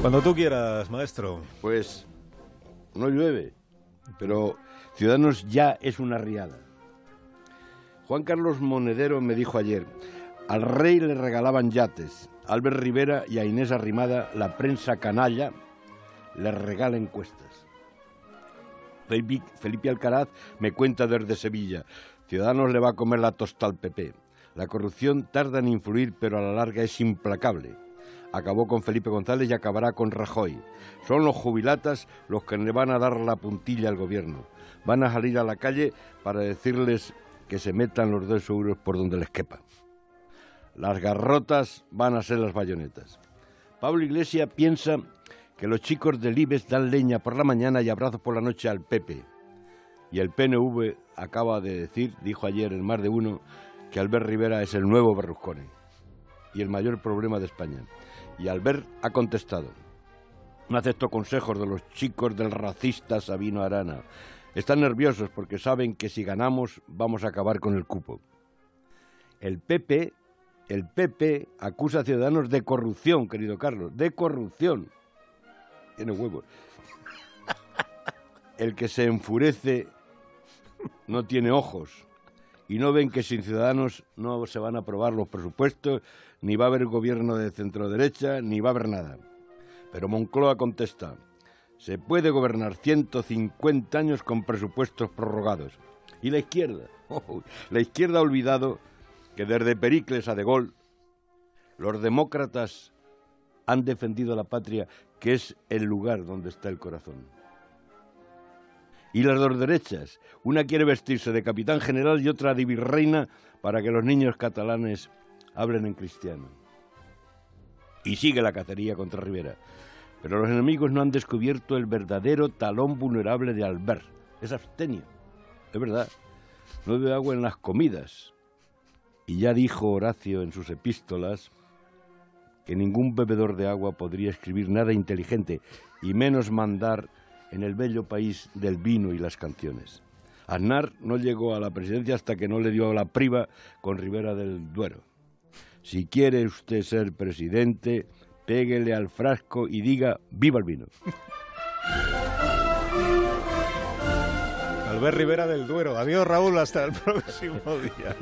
Cuando tú quieras, maestro. Pues no llueve, pero Ciudadanos ya es una riada. Juan Carlos Monedero me dijo ayer, al rey le regalaban yates, Albert Rivera y a Inés Arrimada la prensa canalla le regala encuestas. Felipe Alcaraz me cuenta desde Sevilla, Ciudadanos le va a comer la tosta al. La corrupción tarda en influir, pero a la larga es implacable. Acabó con Felipe González y acabará con Rajoy. Son los jubilatas los que le van a dar la puntilla al gobierno. Van a salir a la calle para decirles que se metan los dos euros por donde les quepa. Las garrotas van a ser las bayonetas. Pablo Iglesias piensa que los chicos del IBES dan leña por la mañana y abrazos por la noche al PP. Y el PNV acaba de decir, dijo ayer en más de uno, que Albert Rivera es el nuevo Berlusconi y el mayor problema de España. Y Albert ha contestado, no acepto consejos de los chicos del racista Sabino Arana. Están nerviosos porque saben que si ganamos vamos a acabar con el cupo. El PP, el PP acusa a Ciudadanos de corrupción, querido Carlos, de corrupción. Tiene huevos. El que se enfurece no tiene ojos y no ven que sin ciudadanos no se van a aprobar los presupuestos, ni va a haber gobierno de centro derecha, ni va a haber nada. Pero Moncloa contesta, se puede gobernar 150 años con presupuestos prorrogados. Y la izquierda, la izquierda ha olvidado que desde Pericles a De Gaulle, los demócratas han defendido la patria, que es el lugar donde está el corazón y las dos derechas. Una quiere vestirse de capitán general y otra de virreina para que los niños catalanes hablen en cristiano. Y sigue la cacería contra Rivera. Pero los enemigos no han descubierto el verdadero talón vulnerable de Albert. Es abstenio. Es verdad. No bebe agua en las comidas. Y ya dijo Horacio en sus epístolas que ningún bebedor de agua podría escribir nada inteligente y menos mandar en el bello país del vino y las canciones. Aznar no llegó a la presidencia hasta que no le dio la priva con Rivera del Duero. Si quiere usted ser presidente, péguele al frasco y diga viva el vino. Albert Rivera del Duero. Adiós Raúl, hasta el próximo día.